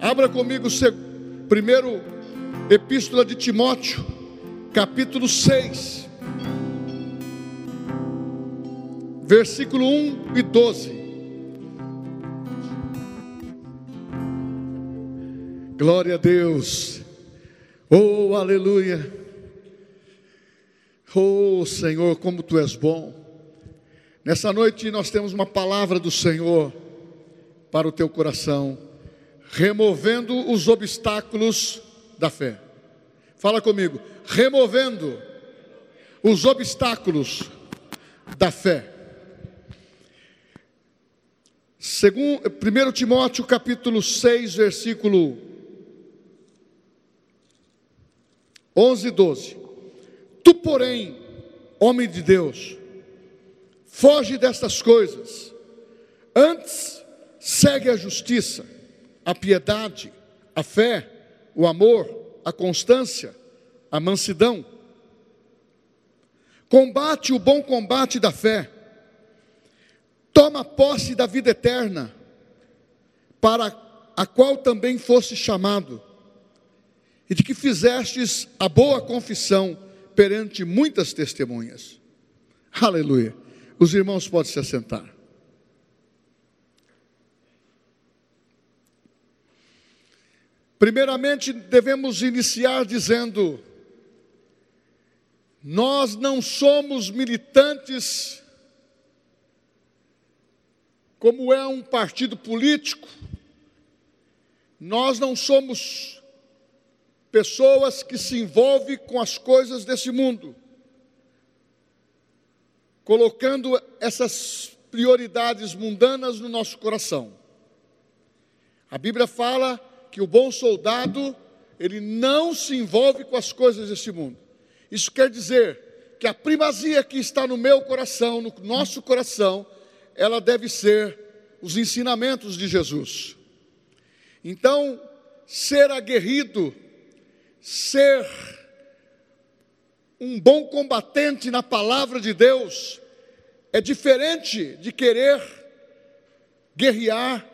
Abra comigo primeiro epístola de Timóteo, capítulo 6, versículo 1 e 12. Glória a Deus. Oh, aleluia. Oh, Senhor, como tu és bom. Nessa noite nós temos uma palavra do Senhor para o teu coração, removendo os obstáculos da fé. Fala comigo, removendo os obstáculos da fé. Segundo, 1 Timóteo capítulo 6, versículo 11 e 12. Tu, porém, homem de Deus, foge destas coisas. Antes, segue a justiça, a piedade, a fé, o amor, a constância, a mansidão. Combate o bom combate da fé. Toma posse da vida eterna, para a qual também fosse chamado, e de que fizestes a boa confissão perante muitas testemunhas. Aleluia. Os irmãos podem se assentar. Primeiramente, devemos iniciar dizendo: nós não somos militantes como é um partido político, nós não somos pessoas que se envolvem com as coisas desse mundo colocando essas prioridades mundanas no nosso coração. A Bíblia fala que o bom soldado, ele não se envolve com as coisas desse mundo. Isso quer dizer que a primazia que está no meu coração, no nosso coração, ela deve ser os ensinamentos de Jesus. Então, ser aguerrido, ser um bom combatente na palavra de Deus é diferente de querer guerrear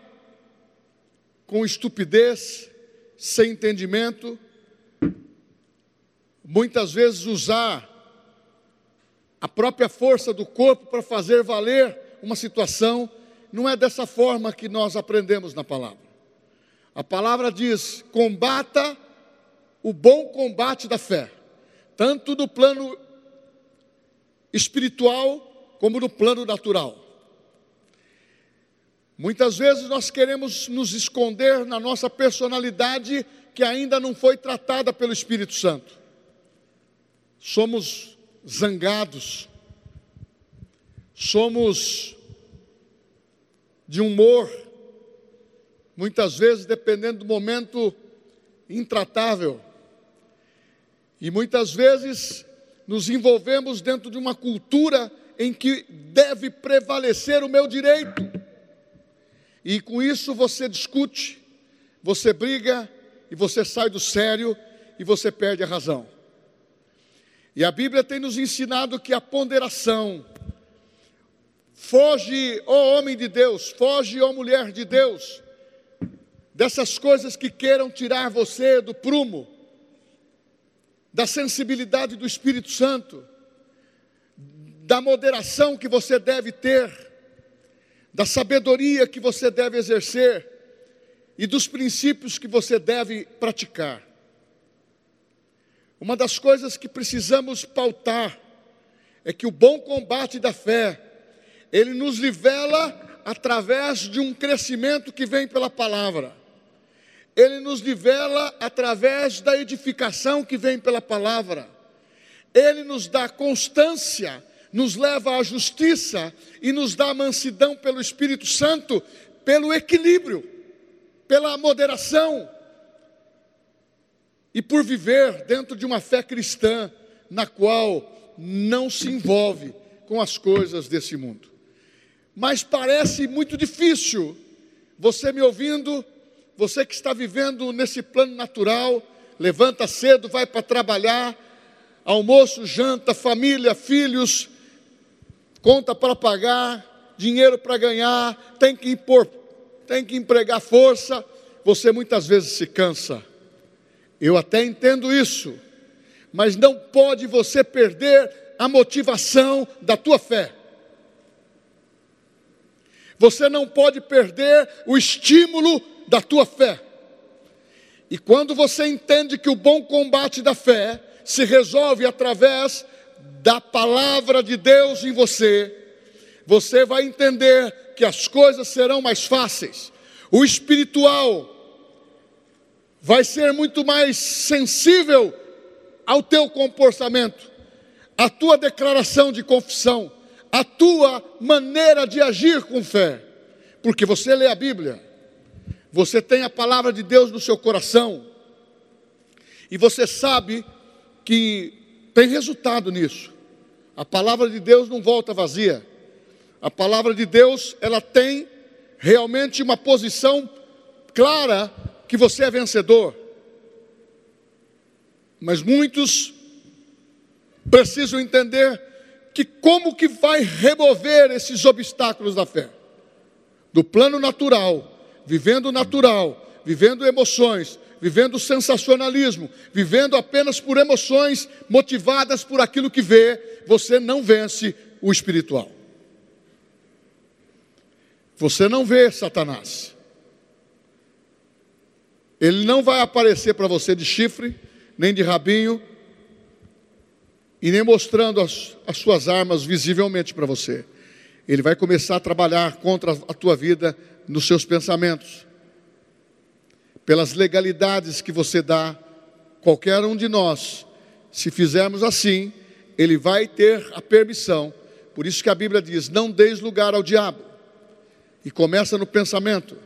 com estupidez, sem entendimento, muitas vezes usar a própria força do corpo para fazer valer uma situação, não é dessa forma que nós aprendemos na palavra. A palavra diz: combata o bom combate da fé tanto no plano espiritual como no plano natural. Muitas vezes nós queremos nos esconder na nossa personalidade que ainda não foi tratada pelo Espírito Santo. Somos zangados, somos de humor, muitas vezes, dependendo do momento, intratável. E muitas vezes nos envolvemos dentro de uma cultura em que deve prevalecer o meu direito. E com isso você discute, você briga e você sai do sério e você perde a razão. E a Bíblia tem nos ensinado que a ponderação, foge, ó homem de Deus, foge, ó mulher de Deus, dessas coisas que queiram tirar você do prumo, da sensibilidade do Espírito Santo, da moderação que você deve ter, da sabedoria que você deve exercer e dos princípios que você deve praticar. Uma das coisas que precisamos pautar é que o bom combate da fé, ele nos livela através de um crescimento que vem pela palavra ele nos nivela através da edificação que vem pela palavra. Ele nos dá constância, nos leva à justiça e nos dá mansidão pelo Espírito Santo, pelo equilíbrio, pela moderação e por viver dentro de uma fé cristã na qual não se envolve com as coisas desse mundo. Mas parece muito difícil você me ouvindo você que está vivendo nesse plano natural, levanta cedo, vai para trabalhar, almoço, janta, família, filhos, conta para pagar, dinheiro para ganhar, tem que impor, tem que empregar força. você muitas vezes se cansa. Eu até entendo isso, mas não pode você perder a motivação da tua fé. Você não pode perder o estímulo da tua fé. E quando você entende que o bom combate da fé se resolve através da palavra de Deus em você, você vai entender que as coisas serão mais fáceis. O espiritual vai ser muito mais sensível ao teu comportamento, à tua declaração de confissão, à tua maneira de agir com fé, porque você lê a Bíblia, você tem a palavra de Deus no seu coração, e você sabe que tem resultado nisso. A palavra de Deus não volta vazia. A palavra de Deus, ela tem realmente uma posição clara que você é vencedor. Mas muitos precisam entender que como que vai remover esses obstáculos da fé? Do plano natural, vivendo natural, vivendo emoções, vivendo sensacionalismo, vivendo apenas por emoções motivadas por aquilo que vê, você não vence o espiritual. Você não vê Satanás. Ele não vai aparecer para você de chifre, nem de rabinho, e nem mostrando as, as suas armas visivelmente para você. Ele vai começar a trabalhar contra a tua vida nos seus pensamentos, pelas legalidades que você dá, qualquer um de nós, se fizermos assim, ele vai ter a permissão. Por isso que a Bíblia diz: não deis lugar ao diabo. E começa no pensamento,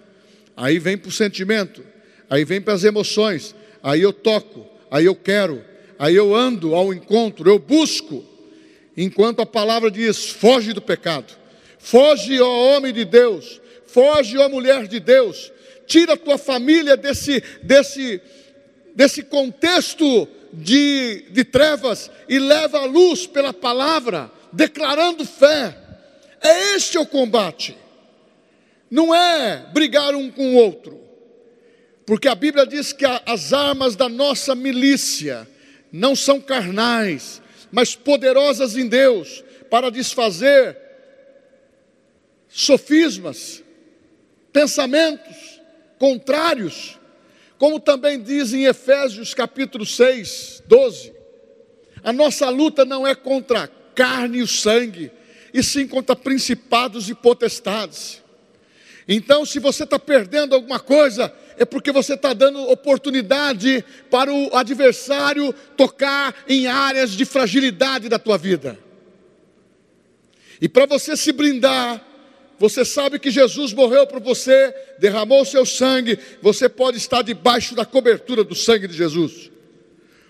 aí vem para o sentimento, aí vem para as emoções, aí eu toco, aí eu quero, aí eu ando ao encontro, eu busco, enquanto a palavra diz: foge do pecado, foge, ó homem de Deus, foge, ó mulher de Deus, tira a tua família desse, desse, desse contexto de, de trevas e leva a luz pela palavra, declarando fé. É este o combate não é brigar um com o outro, porque a Bíblia diz que as armas da nossa milícia não são carnais, mas poderosas em Deus para desfazer sofismas, pensamentos contrários, como também diz em Efésios capítulo 6, 12. A nossa luta não é contra carne e sangue, e sim contra principados e potestades. Então, se você está perdendo alguma coisa, é porque você está dando oportunidade para o adversário tocar em áreas de fragilidade da tua vida. E para você se brindar, você sabe que Jesus morreu por você, derramou seu sangue, você pode estar debaixo da cobertura do sangue de Jesus.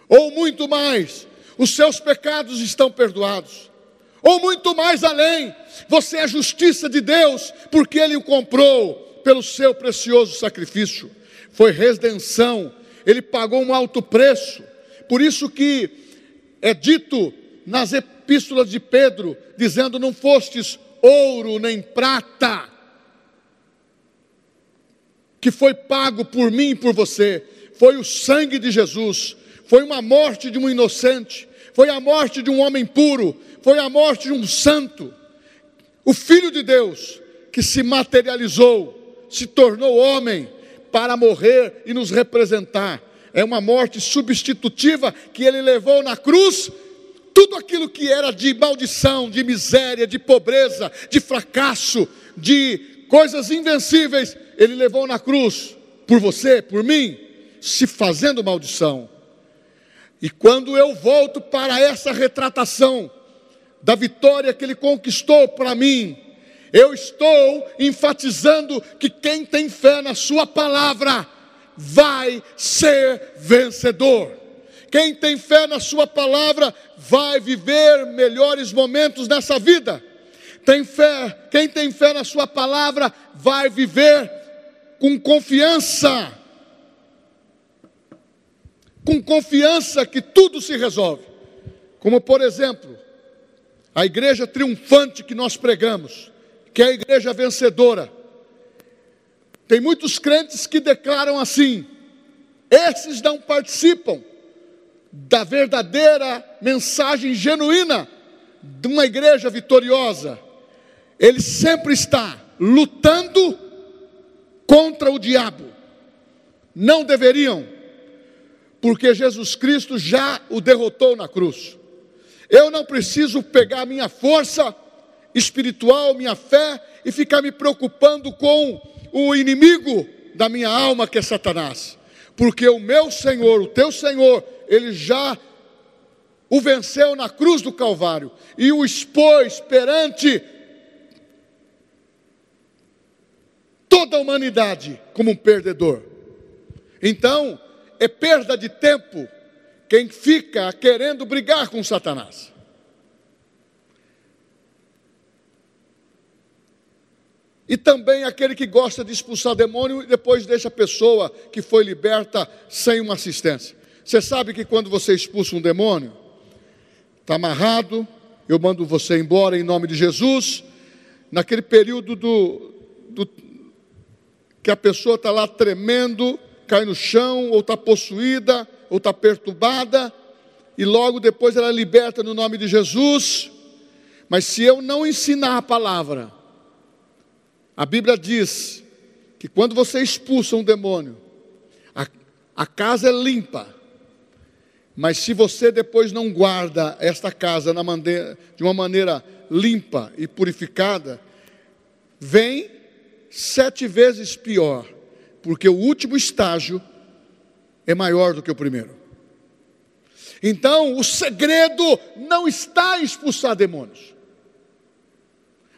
Ou muito mais, os seus pecados estão perdoados. Ou muito mais além, você é justiça de Deus, porque Ele o comprou pelo seu precioso sacrifício, foi redenção, Ele pagou um alto preço, por isso que é dito nas epístolas de Pedro, dizendo: Não fostes ouro nem prata, que foi pago por mim e por você, foi o sangue de Jesus, foi uma morte de um inocente, foi a morte de um homem puro, foi a morte de um santo, o Filho de Deus, que se materializou, se tornou homem para morrer e nos representar. É uma morte substitutiva que ele levou na cruz. Tudo aquilo que era de maldição, de miséria, de pobreza, de fracasso, de coisas invencíveis, ele levou na cruz por você, por mim, se fazendo maldição. E quando eu volto para essa retratação da vitória que ele conquistou para mim, eu estou enfatizando que quem tem fé na Sua palavra vai ser vencedor. Quem tem fé na Sua palavra vai viver melhores momentos nessa vida. Tem fé, quem tem fé na Sua palavra vai viver com confiança com confiança que tudo se resolve. Como, por exemplo, a igreja triunfante que nós pregamos, que é a igreja vencedora. Tem muitos crentes que declaram assim: esses não participam da verdadeira mensagem genuína de uma igreja vitoriosa. Ele sempre está lutando contra o diabo. Não deveriam, porque Jesus Cristo já o derrotou na cruz. Eu não preciso pegar minha força espiritual, minha fé e ficar me preocupando com o inimigo da minha alma, que é Satanás. Porque o meu Senhor, o teu Senhor, ele já o venceu na cruz do Calvário e o expôs perante toda a humanidade como um perdedor. Então, é perda de tempo quem fica querendo brigar com Satanás. E também aquele que gosta de expulsar demônio e depois deixa a pessoa que foi liberta sem uma assistência. Você sabe que quando você expulsa um demônio, está amarrado, eu mando você embora em nome de Jesus. Naquele período do, do que a pessoa está lá tremendo, cai no chão, ou está possuída, ou está perturbada, e logo depois ela é liberta no nome de Jesus. Mas se eu não ensinar a palavra, a Bíblia diz que quando você expulsa um demônio, a, a casa é limpa. Mas se você depois não guarda esta casa maneira, de uma maneira limpa e purificada, vem sete vezes pior, porque o último estágio é maior do que o primeiro. Então, o segredo não está em expulsar demônios,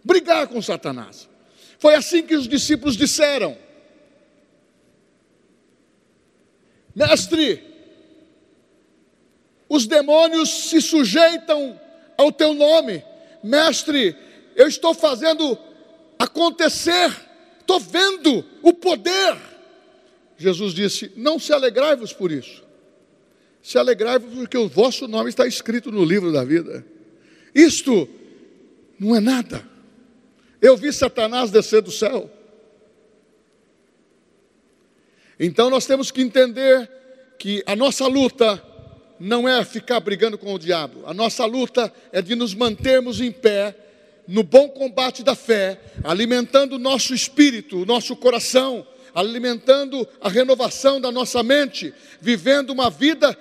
brigar com Satanás. Foi assim que os discípulos disseram: Mestre, os demônios se sujeitam ao teu nome, Mestre, eu estou fazendo acontecer, estou vendo o poder. Jesus disse: Não se alegrai-vos por isso, se alegrai-vos porque o vosso nome está escrito no livro da vida. Isto não é nada. Eu vi Satanás descer do céu. Então nós temos que entender que a nossa luta não é ficar brigando com o diabo, a nossa luta é de nos mantermos em pé no bom combate da fé, alimentando o nosso espírito, o nosso coração, alimentando a renovação da nossa mente, vivendo uma vida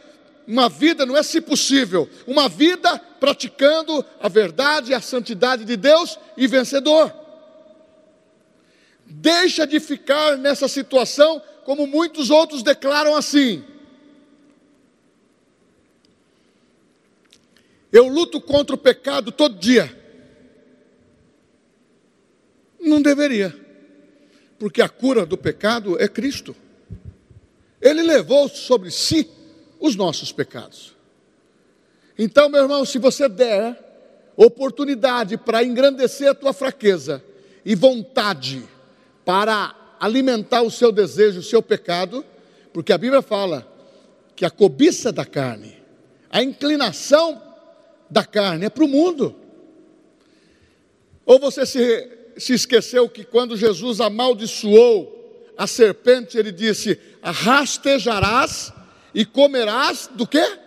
uma vida, não é se possível, uma vida praticando a verdade e a santidade de Deus e vencedor. Deixa de ficar nessa situação como muitos outros declaram assim. Eu luto contra o pecado todo dia. Não deveria, porque a cura do pecado é Cristo. Ele levou sobre si os nossos pecados. Então, meu irmão, se você der oportunidade para engrandecer a tua fraqueza e vontade para alimentar o seu desejo, o seu pecado, porque a Bíblia fala que a cobiça da carne, a inclinação da carne é para o mundo. Ou você se, se esqueceu que quando Jesus amaldiçoou a serpente, ele disse: rastejarás e comerás do quê?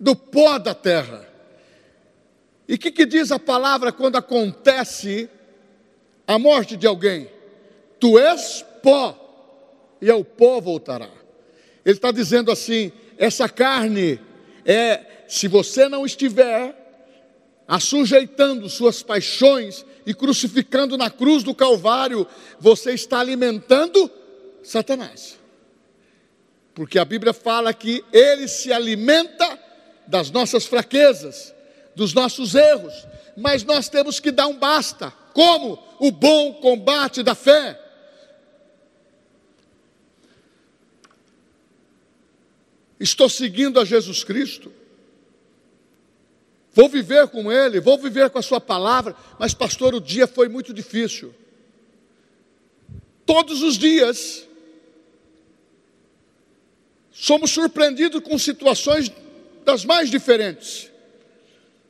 Do pó da terra. E o que, que diz a palavra quando acontece a morte de alguém? Tu és pó, e ao pó voltará. Ele está dizendo assim: essa carne é, se você não estiver assujeitando suas paixões e crucificando na cruz do Calvário, você está alimentando Satanás porque a Bíblia fala que ele se alimenta das nossas fraquezas, dos nossos erros, mas nós temos que dar um basta. Como? O bom combate da fé. Estou seguindo a Jesus Cristo. Vou viver com Ele, vou viver com a Sua palavra, mas, pastor, o dia foi muito difícil. Todos os dias, somos surpreendidos com situações das mais diferentes.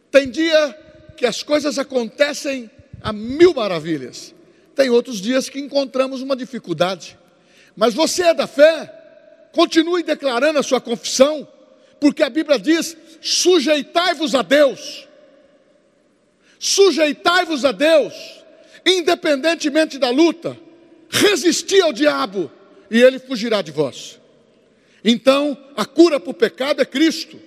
Tem dia que as coisas acontecem a mil maravilhas. Tem outros dias que encontramos uma dificuldade. Mas você é da fé, continue declarando a sua confissão, porque a Bíblia diz: sujeitai-vos a Deus, sujeitai-vos a Deus, independentemente da luta, resisti ao diabo e ele fugirá de vós. Então, a cura para o pecado é Cristo.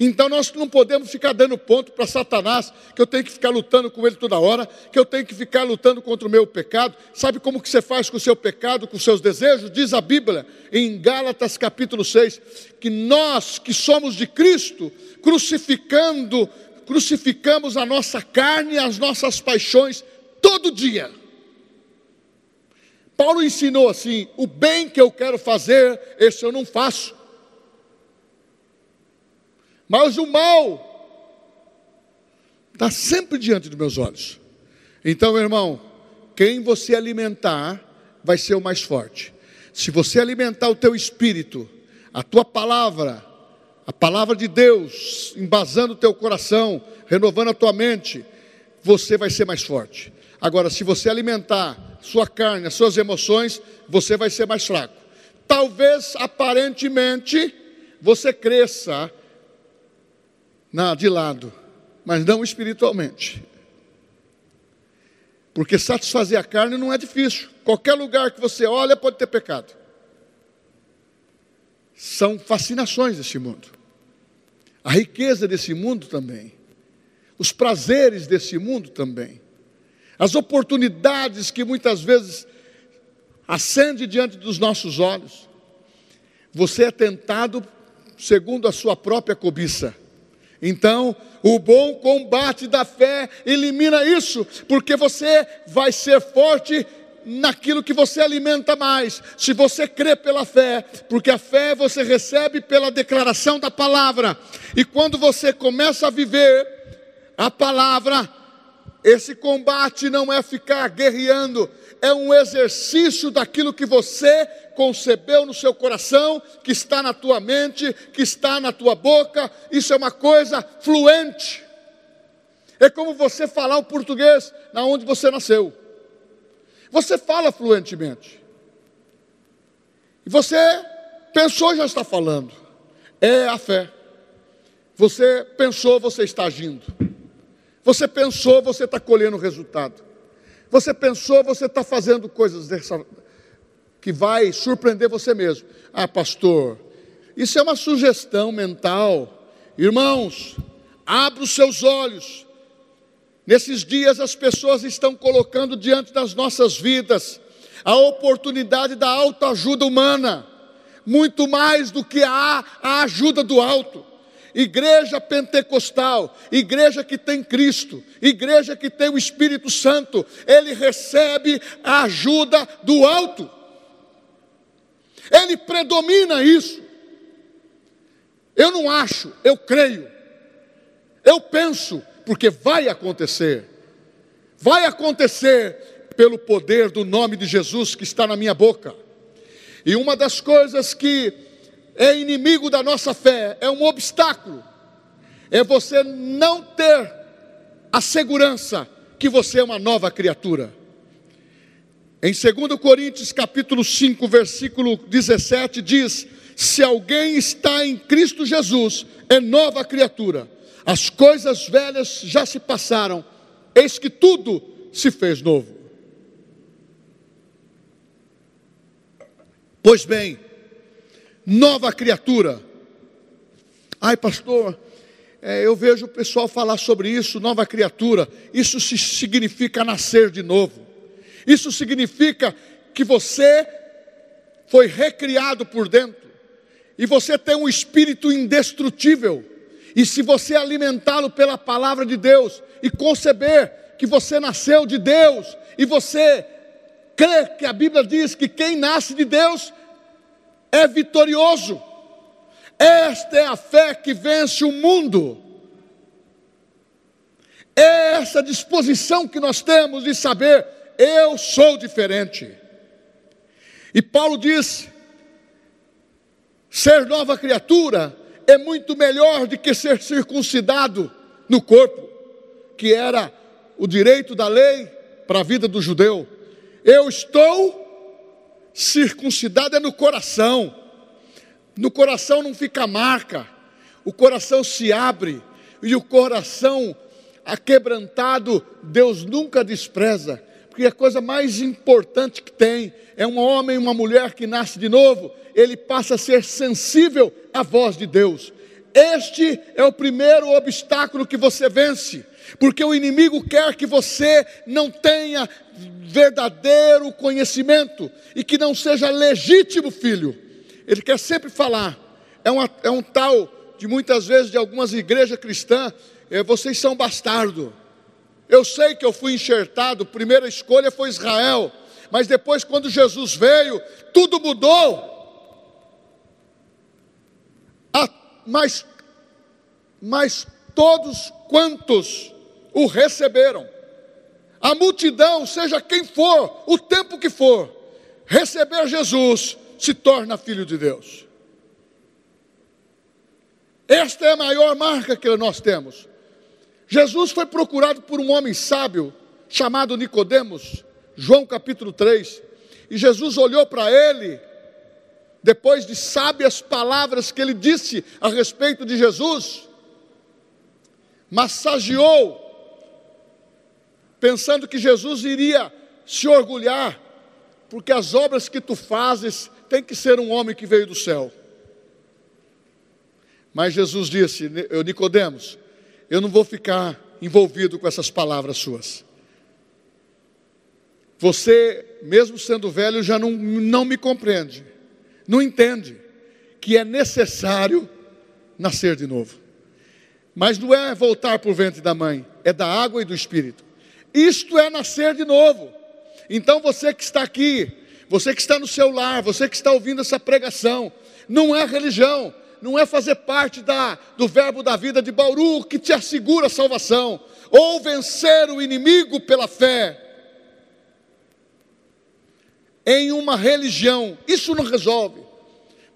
Então nós não podemos ficar dando ponto para Satanás, que eu tenho que ficar lutando com ele toda hora, que eu tenho que ficar lutando contra o meu pecado. Sabe como que você faz com o seu pecado, com os seus desejos? Diz a Bíblia em Gálatas capítulo 6, que nós que somos de Cristo, crucificando, crucificamos a nossa carne e as nossas paixões todo dia. Paulo ensinou assim: o bem que eu quero fazer, esse eu não faço mas o mal está sempre diante dos meus olhos. Então, meu irmão, quem você alimentar vai ser o mais forte. Se você alimentar o teu espírito, a tua palavra, a palavra de Deus, embasando o teu coração, renovando a tua mente, você vai ser mais forte. Agora, se você alimentar sua carne, as suas emoções, você vai ser mais fraco. Talvez aparentemente você cresça na, de lado, mas não espiritualmente. Porque satisfazer a carne não é difícil. Qualquer lugar que você olha pode ter pecado. São fascinações desse mundo. A riqueza desse mundo também. Os prazeres desse mundo também. As oportunidades que muitas vezes acende diante dos nossos olhos. Você é tentado segundo a sua própria cobiça. Então, o bom combate da fé elimina isso, porque você vai ser forte naquilo que você alimenta mais. Se você crê pela fé, porque a fé você recebe pela declaração da palavra. E quando você começa a viver a palavra, esse combate não é ficar guerreando, é um exercício daquilo que você concebeu no seu coração, que está na tua mente, que está na tua boca. Isso é uma coisa fluente. É como você falar o português na onde você nasceu. Você fala fluentemente. E você pensou já está falando. É a fé. Você pensou, você está agindo. Você pensou, você está colhendo o resultado. Você pensou, você está fazendo coisas dessa, que vai surpreender você mesmo. Ah, pastor, isso é uma sugestão mental. Irmãos, abra os seus olhos. Nesses dias as pessoas estão colocando diante das nossas vidas a oportunidade da autoajuda humana, muito mais do que a, a ajuda do alto igreja pentecostal, igreja que tem Cristo, igreja que tem o Espírito Santo, ele recebe a ajuda do alto, ele predomina isso. Eu não acho, eu creio, eu penso, porque vai acontecer, vai acontecer pelo poder do nome de Jesus que está na minha boca. E uma das coisas que é inimigo da nossa fé, é um obstáculo, é você não ter a segurança que você é uma nova criatura. Em 2 Coríntios capítulo 5, versículo 17 diz: Se alguém está em Cristo Jesus, é nova criatura. As coisas velhas já se passaram, eis que tudo se fez novo. Pois bem, nova criatura. Ai, pastor, é, eu vejo o pessoal falar sobre isso, nova criatura. Isso significa nascer de novo. Isso significa que você foi recriado por dentro. E você tem um espírito indestrutível. E se você alimentá-lo pela palavra de Deus e conceber que você nasceu de Deus, e você crê que a Bíblia diz que quem nasce de Deus é vitorioso. Esta é a fé que vence o mundo. É essa disposição que nós temos de saber, eu sou diferente. E Paulo diz: ser nova criatura é muito melhor do que ser circuncidado no corpo, que era o direito da lei para a vida do judeu. Eu estou circuncidado é no coração. No coração não fica marca. O coração se abre e o coração aquebrantado Deus nunca despreza. Porque a coisa mais importante que tem é um homem e uma mulher que nasce de novo, ele passa a ser sensível à voz de Deus. Este é o primeiro obstáculo que você vence, porque o inimigo quer que você não tenha verdadeiro conhecimento e que não seja legítimo filho. Ele quer sempre falar, é, uma, é um tal de muitas vezes de algumas igrejas cristãs, é, vocês são bastardo. Eu sei que eu fui enxertado, primeira escolha foi Israel, mas depois, quando Jesus veio, tudo mudou. Ah, mas, mas todos quantos o receberam, a multidão, seja quem for, o tempo que for, receber Jesus, se torna filho de Deus. Esta é a maior marca que nós temos. Jesus foi procurado por um homem sábio chamado Nicodemos, João capítulo 3, e Jesus olhou para ele, depois de sábias palavras que ele disse a respeito de Jesus, massageou pensando que Jesus iria se orgulhar, porque as obras que tu fazes tem que ser um homem que veio do céu. Mas Jesus disse: Eu Nicodemos, eu não vou ficar envolvido com essas palavras suas. Você, mesmo sendo velho, já não, não me compreende, não entende que é necessário nascer de novo. Mas não é voltar para o ventre da mãe, é da água e do espírito. Isto é nascer de novo. Então você que está aqui, você que está no seu lar, você que está ouvindo essa pregação, não é religião, não é fazer parte da, do verbo da vida de Bauru que te assegura a salvação, ou vencer o inimigo pela fé. Em uma religião, isso não resolve.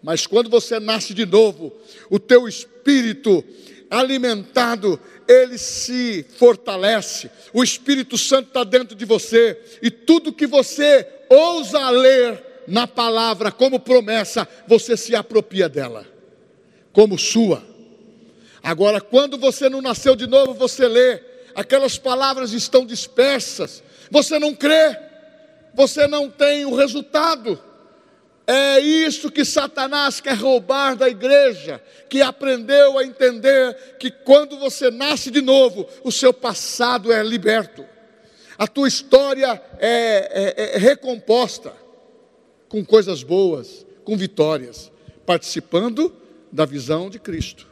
Mas quando você nasce de novo, o teu espírito alimentado, ele se fortalece, o Espírito Santo está dentro de você, e tudo que você ousa ler na palavra como promessa, você se apropria dela, como sua. Agora, quando você não nasceu de novo, você lê, aquelas palavras estão dispersas, você não crê, você não tem o resultado. Isso que Satanás quer roubar da igreja, que aprendeu a entender que quando você nasce de novo, o seu passado é liberto, a tua história é, é, é recomposta com coisas boas, com vitórias, participando da visão de Cristo.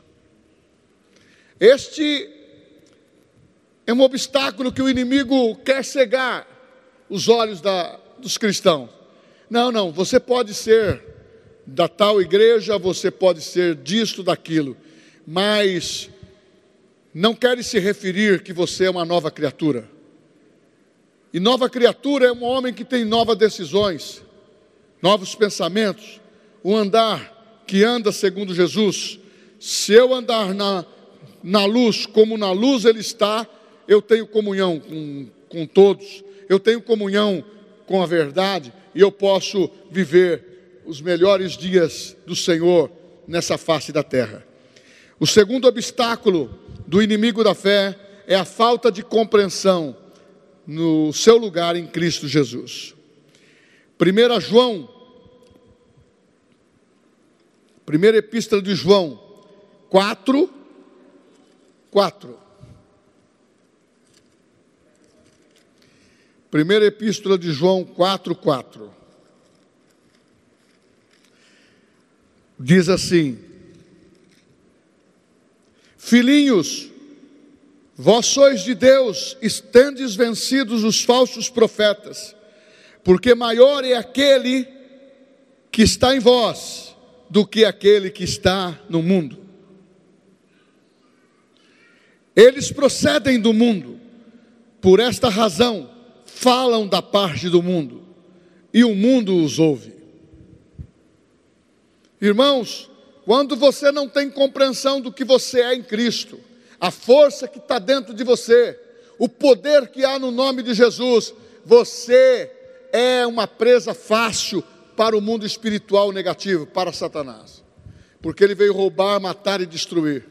Este é um obstáculo que o inimigo quer cegar os olhos da, dos cristãos. Não, não, você pode ser da tal igreja, você pode ser disto, daquilo, mas não quer se referir que você é uma nova criatura. E nova criatura é um homem que tem novas decisões, novos pensamentos, um andar que anda segundo Jesus. Se eu andar na, na luz como na luz ele está, eu tenho comunhão com, com todos, eu tenho comunhão com a verdade, e eu posso viver os melhores dias do Senhor nessa face da terra. O segundo obstáculo do inimigo da fé é a falta de compreensão no seu lugar em Cristo Jesus. 1 João, primeira epístola de João 4, 4. Primeira Epístola de João 4, 4. Diz assim: Filhinhos, vós sois de Deus, estendes vencidos os falsos profetas, porque maior é aquele que está em vós do que aquele que está no mundo. Eles procedem do mundo, por esta razão, falam da parte do mundo e o mundo os ouve. Irmãos, quando você não tem compreensão do que você é em Cristo, a força que está dentro de você, o poder que há no nome de Jesus, você é uma presa fácil para o mundo espiritual negativo, para Satanás. Porque ele veio roubar, matar e destruir.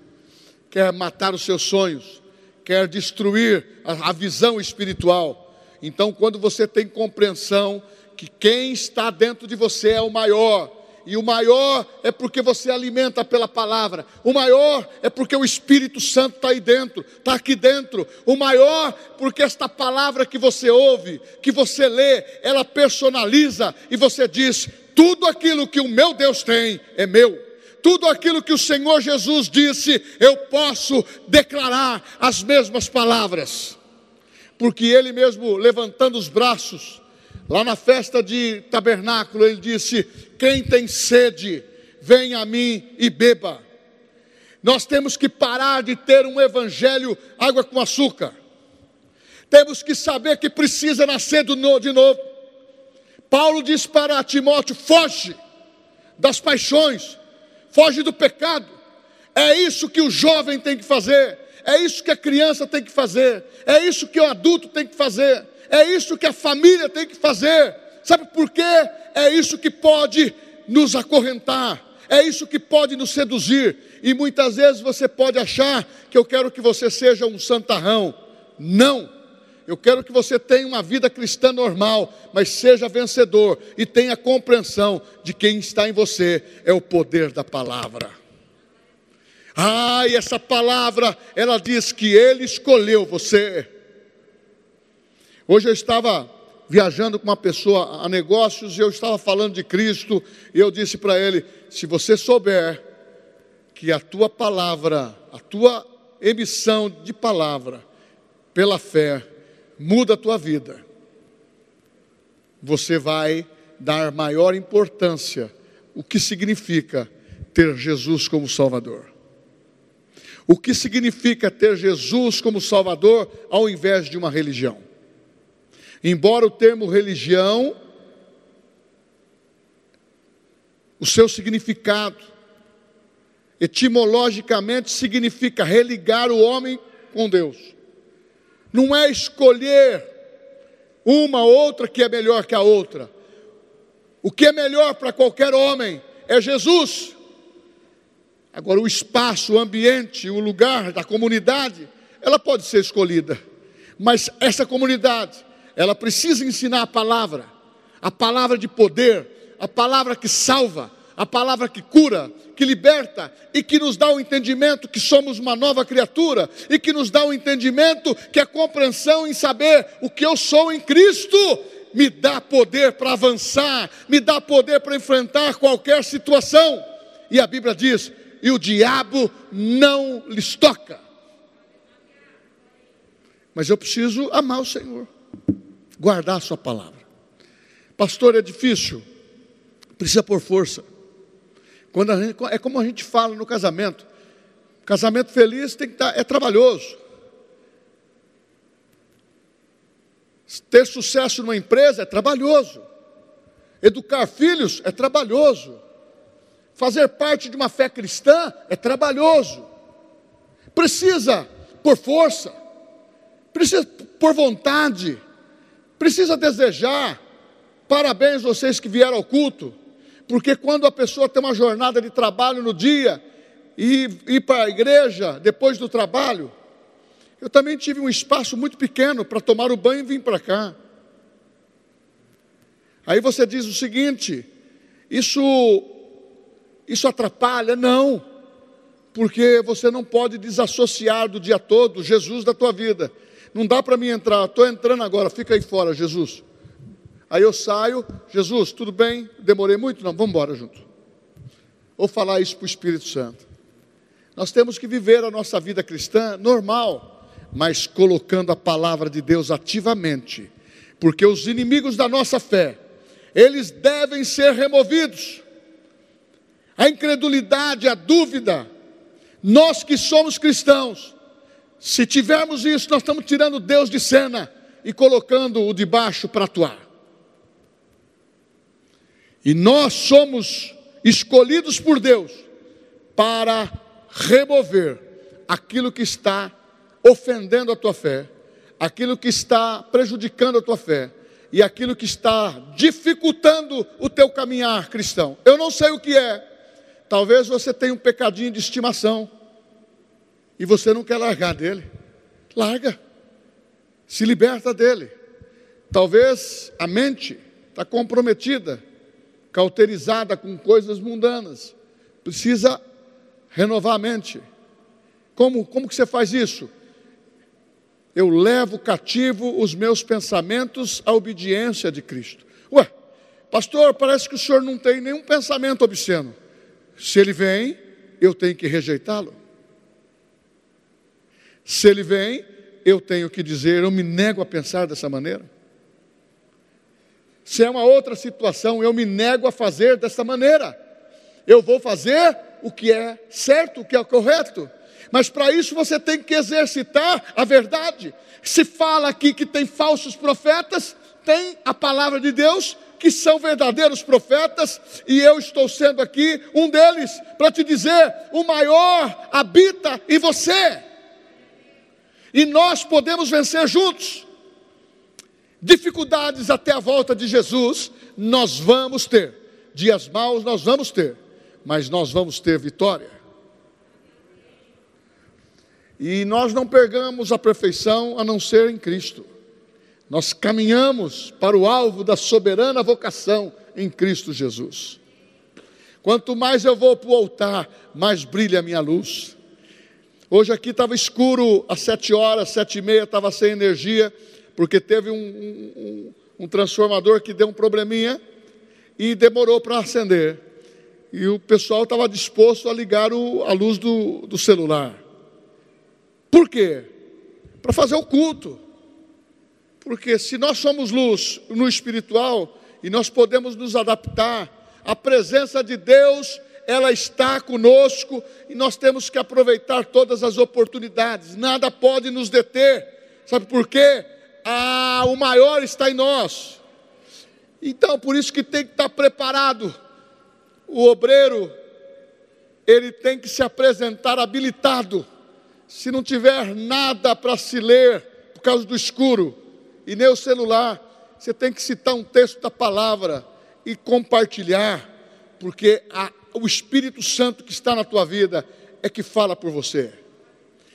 Quer matar os seus sonhos, quer destruir a, visão espiritual. Então, quando você tem compreensão que quem está dentro de você é o maior, e o maior é porque você alimenta pela palavra. O maior é porque o Espírito Santo está aí dentro, está aqui dentro. O maior porque esta palavra que você ouve, que você lê, ela personaliza e você diz: tudo aquilo que o meu Deus tem é meu. Tudo aquilo que o Senhor Jesus disse, eu posso declarar as mesmas palavras. Porque ele mesmo levantando os braços, Lá na festa de tabernáculo, ele disse: Quem tem sede, venha a mim e beba. Nós temos que parar de ter um evangelho água com açúcar. Temos que saber que precisa nascer de novo. Paulo diz para Timóteo: foge das paixões, foge do pecado. É isso que o jovem tem que fazer, é isso que a criança tem que fazer, é isso que o adulto tem que fazer. É isso que a família tem que fazer. Sabe por quê? É isso que pode nos acorrentar. É isso que pode nos seduzir. E muitas vezes você pode achar que eu quero que você seja um santarrão. Não. Eu quero que você tenha uma vida cristã normal, mas seja vencedor e tenha compreensão de quem está em você é o poder da palavra. Ah, e essa palavra, ela diz que ele escolheu você. Hoje eu estava viajando com uma pessoa a negócios e eu estava falando de Cristo e eu disse para ele: se você souber que a tua palavra, a tua emissão de palavra pela fé muda a tua vida, você vai dar maior importância o que significa ter Jesus como Salvador. O que significa ter Jesus como Salvador ao invés de uma religião? Embora o termo religião, o seu significado, etimologicamente, significa religar o homem com Deus. Não é escolher uma ou outra que é melhor que a outra. O que é melhor para qualquer homem é Jesus. Agora, o espaço, o ambiente, o lugar da comunidade, ela pode ser escolhida, mas essa comunidade ela precisa ensinar a palavra, a palavra de poder, a palavra que salva, a palavra que cura, que liberta e que nos dá o entendimento que somos uma nova criatura e que nos dá o entendimento que a compreensão em saber o que eu sou em Cristo me dá poder para avançar, me dá poder para enfrentar qualquer situação. E a Bíblia diz: e o diabo não lhes toca. Mas eu preciso amar o Senhor guardar a sua palavra. Pastor, é difícil, precisa pôr força. Quando gente, é como a gente fala no casamento. Casamento feliz tem que estar, tá, é trabalhoso. Ter sucesso numa empresa é trabalhoso. Educar filhos é trabalhoso. Fazer parte de uma fé cristã é trabalhoso. Precisa por força, precisa por vontade, Precisa desejar. Parabéns vocês que vieram ao culto, porque quando a pessoa tem uma jornada de trabalho no dia e ir para a igreja depois do trabalho, eu também tive um espaço muito pequeno para tomar o banho e vir para cá. Aí você diz o seguinte: isso, isso atrapalha? Não, porque você não pode desassociar do dia todo Jesus da tua vida. Não dá para mim entrar, estou entrando agora, fica aí fora, Jesus. Aí eu saio, Jesus, tudo bem? Demorei muito? Não, vamos embora junto. Ou falar isso para o Espírito Santo. Nós temos que viver a nossa vida cristã normal, mas colocando a palavra de Deus ativamente, porque os inimigos da nossa fé, eles devem ser removidos. A incredulidade, a dúvida, nós que somos cristãos, se tivermos isso, nós estamos tirando Deus de cena e colocando o de baixo para atuar. E nós somos escolhidos por Deus para remover aquilo que está ofendendo a tua fé, aquilo que está prejudicando a tua fé, e aquilo que está dificultando o teu caminhar cristão. Eu não sei o que é. Talvez você tenha um pecadinho de estimação e você não quer largar dele. Larga. Se liberta dele. Talvez a mente está comprometida, cauterizada com coisas mundanas. Precisa renovar a mente. Como, como que você faz isso? Eu levo cativo os meus pensamentos à obediência de Cristo. Ué, pastor, parece que o senhor não tem nenhum pensamento obsceno. Se ele vem, eu tenho que rejeitá-lo. Se ele vem, eu tenho que dizer, eu me nego a pensar dessa maneira. Se é uma outra situação, eu me nego a fazer dessa maneira. Eu vou fazer o que é certo, o que é correto. Mas para isso você tem que exercitar a verdade. Se fala aqui que tem falsos profetas, tem a palavra de Deus que são verdadeiros profetas, e eu estou sendo aqui um deles, para te dizer: o maior habita em você. E nós podemos vencer juntos. Dificuldades até a volta de Jesus, nós vamos ter. Dias maus nós vamos ter, mas nós vamos ter vitória. E nós não pegamos a perfeição a não ser em Cristo. Nós caminhamos para o alvo da soberana vocação em Cristo Jesus. Quanto mais eu vou para o altar, mais brilha a minha luz. Hoje aqui estava escuro às sete horas, sete e meia, estava sem energia, porque teve um, um, um transformador que deu um probleminha e demorou para acender. E o pessoal estava disposto a ligar o, a luz do, do celular. Por quê? Para fazer o culto. Porque se nós somos luz no espiritual e nós podemos nos adaptar, a presença de Deus ela está conosco e nós temos que aproveitar todas as oportunidades, nada pode nos deter, sabe por quê? Ah, o maior está em nós, então por isso que tem que estar preparado, o obreiro, ele tem que se apresentar habilitado, se não tiver nada para se ler, por causa do escuro, e nem o celular, você tem que citar um texto da palavra e compartilhar, porque a, o Espírito Santo que está na tua vida é que fala por você.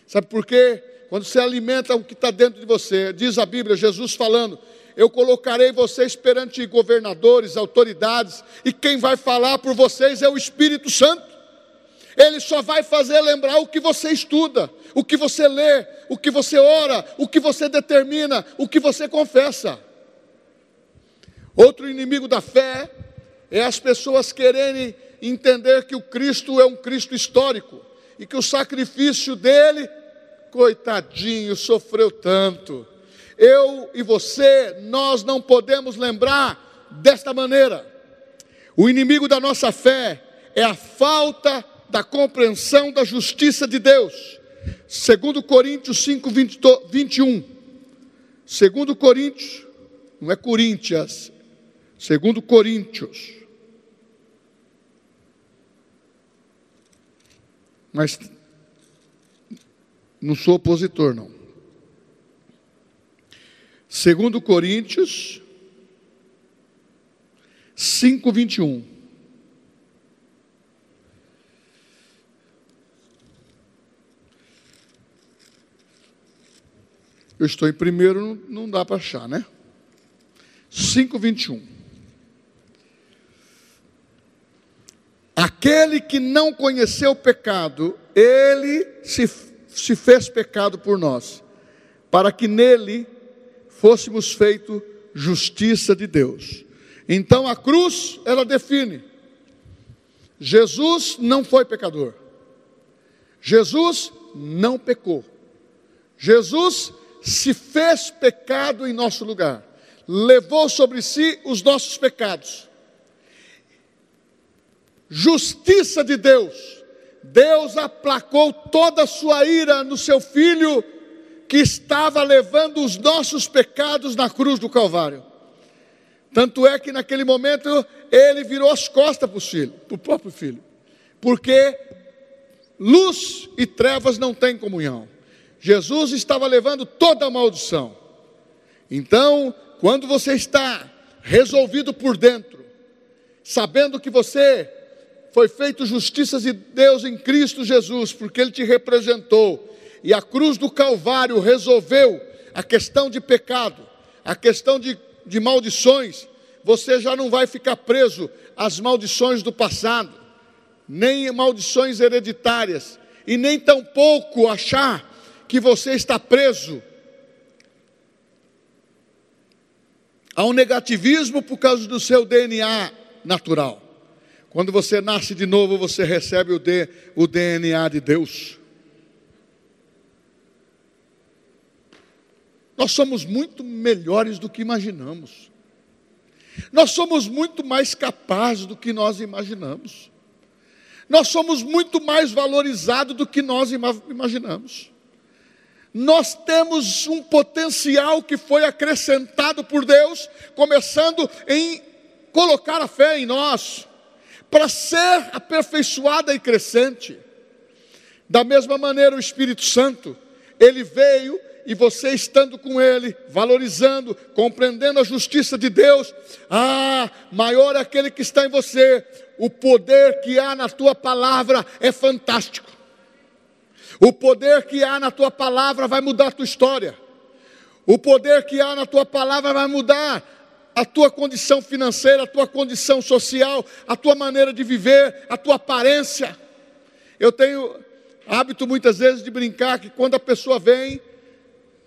Sabe por quê? Quando você alimenta o que está dentro de você, diz a Bíblia, Jesus falando: Eu colocarei vocês perante governadores, autoridades, e quem vai falar por vocês é o Espírito Santo. Ele só vai fazer lembrar o que você estuda, o que você lê, o que você ora, o que você determina, o que você confessa. Outro inimigo da fé é as pessoas quererem entender que o Cristo é um Cristo histórico e que o sacrifício dele, coitadinho, sofreu tanto. Eu e você, nós não podemos lembrar desta maneira. O inimigo da nossa fé é a falta da compreensão da justiça de Deus. Segundo Coríntios 5, 20, 21. Segundo Coríntios, não é Coríntias, segundo Coríntios mas não sou opositor, não. Segundo Coríntios 5, 21. Eu estou em primeiro, não dá para achar, né? 5, 21. Aquele que não conheceu o pecado, ele se, se fez pecado por nós, para que nele fôssemos feito justiça de Deus. Então a cruz, ela define: Jesus não foi pecador, Jesus não pecou, Jesus se fez pecado em nosso lugar, levou sobre si os nossos pecados justiça de Deus. Deus aplacou toda a sua ira no seu filho que estava levando os nossos pecados na cruz do Calvário. Tanto é que naquele momento ele virou as costas para o filho, para o próprio filho, porque luz e trevas não têm comunhão. Jesus estava levando toda a maldição. Então quando você está resolvido por dentro, sabendo que você foi feito justiça de Deus em Cristo Jesus, porque Ele te representou, e a cruz do Calvário resolveu a questão de pecado, a questão de, de maldições, você já não vai ficar preso às maldições do passado, nem maldições hereditárias, e nem tampouco achar que você está preso ao negativismo por causa do seu DNA natural. Quando você nasce de novo, você recebe o, D, o DNA de Deus. Nós somos muito melhores do que imaginamos. Nós somos muito mais capazes do que nós imaginamos. Nós somos muito mais valorizados do que nós imaginamos. Nós temos um potencial que foi acrescentado por Deus, começando em colocar a fé em nós, para ser aperfeiçoada e crescente. Da mesma maneira, o Espírito Santo, ele veio e você estando com Ele, valorizando, compreendendo a justiça de Deus, ah, maior é aquele que está em você, o poder que há na tua palavra é fantástico. O poder que há na tua palavra vai mudar a tua história. O poder que há na tua palavra vai mudar a tua condição financeira, a tua condição social, a tua maneira de viver, a tua aparência. Eu tenho hábito muitas vezes de brincar que quando a pessoa vem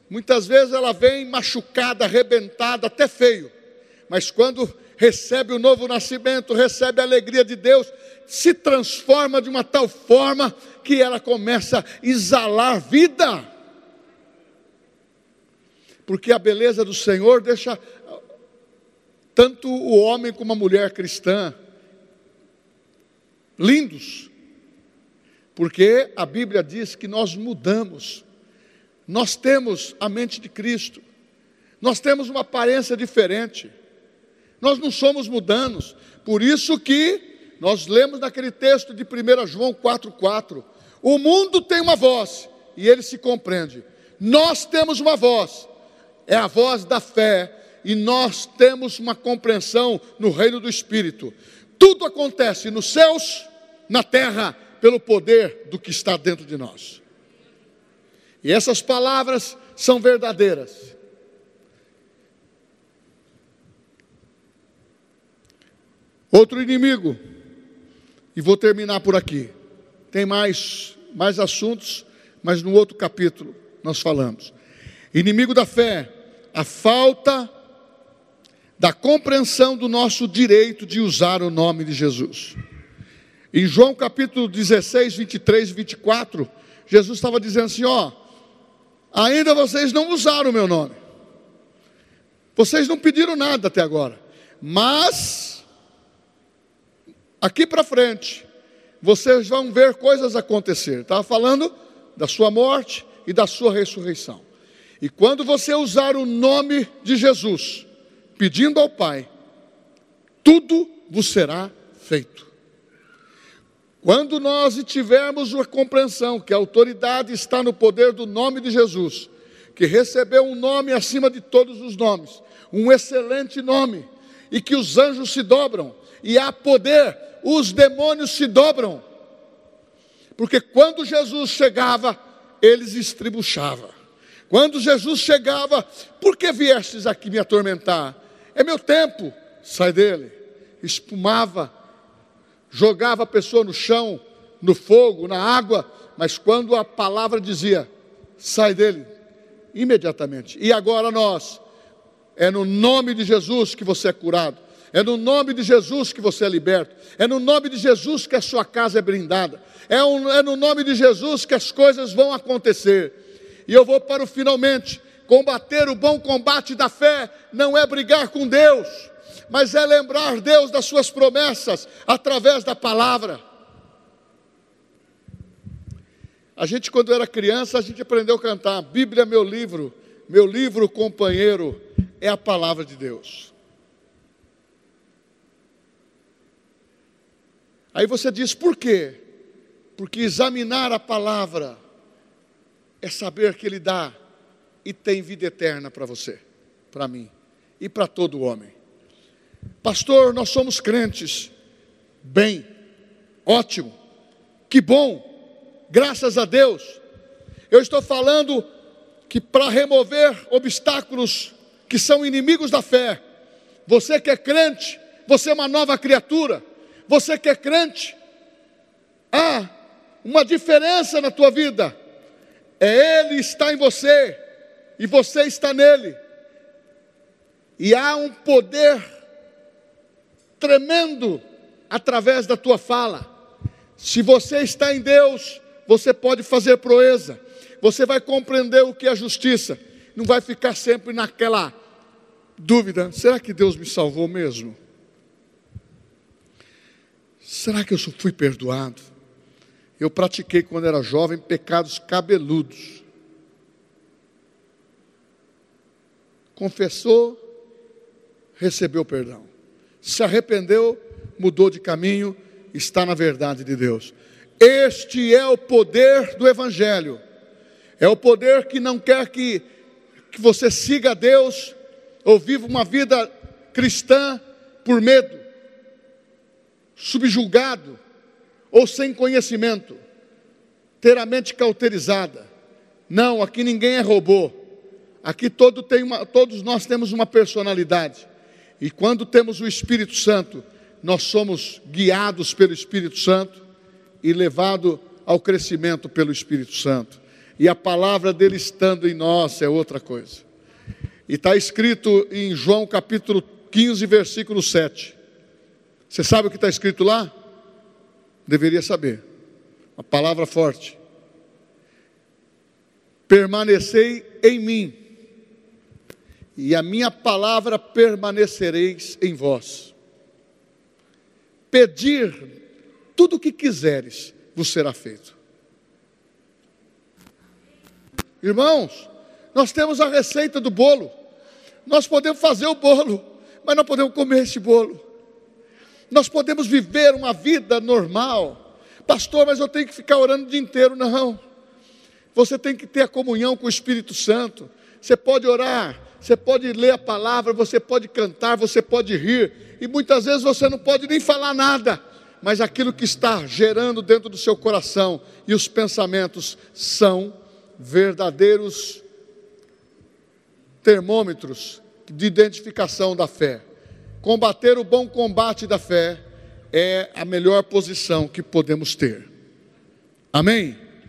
Muitas vezes ela vem machucada, arrebentada, até feio. Mas quando recebe o novo nascimento, recebe a alegria de Deus, se transforma de uma tal forma que ela começa a exalar vida. Porque a beleza do Senhor deixa tanto o homem como a mulher cristã lindos. Porque a Bíblia diz que nós mudamos nós temos a mente de Cristo, nós temos uma aparência diferente, nós não somos mudanos, por isso que nós lemos naquele texto de 1 João 4,4: o mundo tem uma voz e ele se compreende, nós temos uma voz, é a voz da fé, e nós temos uma compreensão no reino do Espírito. Tudo acontece nos céus, na terra, pelo poder do que está dentro de nós. E essas palavras são verdadeiras. Outro inimigo, e vou terminar por aqui. Tem mais, mais assuntos, mas no outro capítulo nós falamos. Inimigo da fé, a falta da compreensão do nosso direito de usar o nome de Jesus. Em João capítulo 16, 23 e 24, Jesus estava dizendo assim: ó, ainda vocês não usaram o meu nome. Vocês não pediram nada até agora. Mas, aqui para frente, vocês vão ver coisas acontecer. Estava falando da sua morte e da sua ressurreição. E quando você usar o nome de Jesus, pedindo ao Pai, tudo vos será feito. Quando nós tivermos a compreensão que a autoridade está no poder do nome de Jesus, que recebeu um nome acima de todos os nomes, um excelente nome, e que os anjos se dobram, e há poder, os demônios se dobram, porque quando Jesus chegava, eles estribuchavam. Quando Jesus chegava, por que viestes aqui me atormentar? É meu tempo, sai dele. Espumava jogava a pessoa no chão, no fogo, na água, mas quando a palavra dizia, sai dele, imediatamente. E agora nós, é no nome de Jesus que você é curado, é no nome de Jesus que você é liberto, é no nome de Jesus que a sua casa é brindada, é, um, é no nome de Jesus que as coisas vão acontecer. E eu vou para o finalmente. Combater o bom combate da fé não é brigar com Deus, mas é lembrar Deus das suas promessas através da palavra. A gente, quando era criança, a gente aprendeu a cantar: Bíblia é meu livro, meu livro companheiro é a palavra de Deus. Aí você diz: por quê? Porque examinar a palavra é saber que Ele dá e tem vida eterna para você, para mim. e para todo homem. Pastor, nós somos crentes. Bem, ótimo, que bom, graças a Deus. Eu estou falando que para remover obstáculos que são inimigos da fé, você que é crente, você é uma nova criatura, você que é crente, há uma diferença na tua vida, é Ele está em você e você está nele, e há um poder tremendo através da tua fala. Se você está em Deus, você pode fazer proeza, você vai compreender o que é justiça, não vai ficar sempre naquela dúvida: será que Deus me salvou mesmo? Será que eu fui perdoado? Eu pratiquei quando era jovem pecados cabeludos. Confessou, recebeu perdão. Se arrependeu, mudou de caminho, está na verdade de Deus. Este é o poder do Evangelho. É o poder que não quer que, que você siga a Deus ou viva uma vida cristã por medo, subjulgado ou sem conhecimento, ter a mente cauterizada. Não, aqui ninguém é robô. Aqui todo tem uma, todos nós temos uma personalidade. E quando temos o Espírito Santo, nós somos guiados pelo Espírito Santo e levados ao crescimento pelo Espírito Santo. E a palavra dele estando em nós é outra coisa. E está escrito em João capítulo 15, versículo 7. Você sabe o que está escrito lá? Deveria saber. Uma palavra forte. Permanecei em mim, e a minha palavra permanecereis em vós pedir tudo o que quiseres, vos será feito. Irmãos, nós temos a receita do bolo. Nós podemos fazer o bolo, mas não podemos comer esse bolo. Nós podemos viver uma vida normal. Pastor, mas eu tenho que ficar orando o dia inteiro. Não. Você tem que ter a comunhão com o Espírito Santo. Você pode orar, você pode ler a palavra, você pode cantar, você pode rir, e muitas vezes você não pode nem falar nada, mas aquilo que está gerando dentro do seu coração e os pensamentos são verdadeiros termômetros de identificação da fé. Combater o bom combate da fé é a melhor posição que podemos ter. Amém?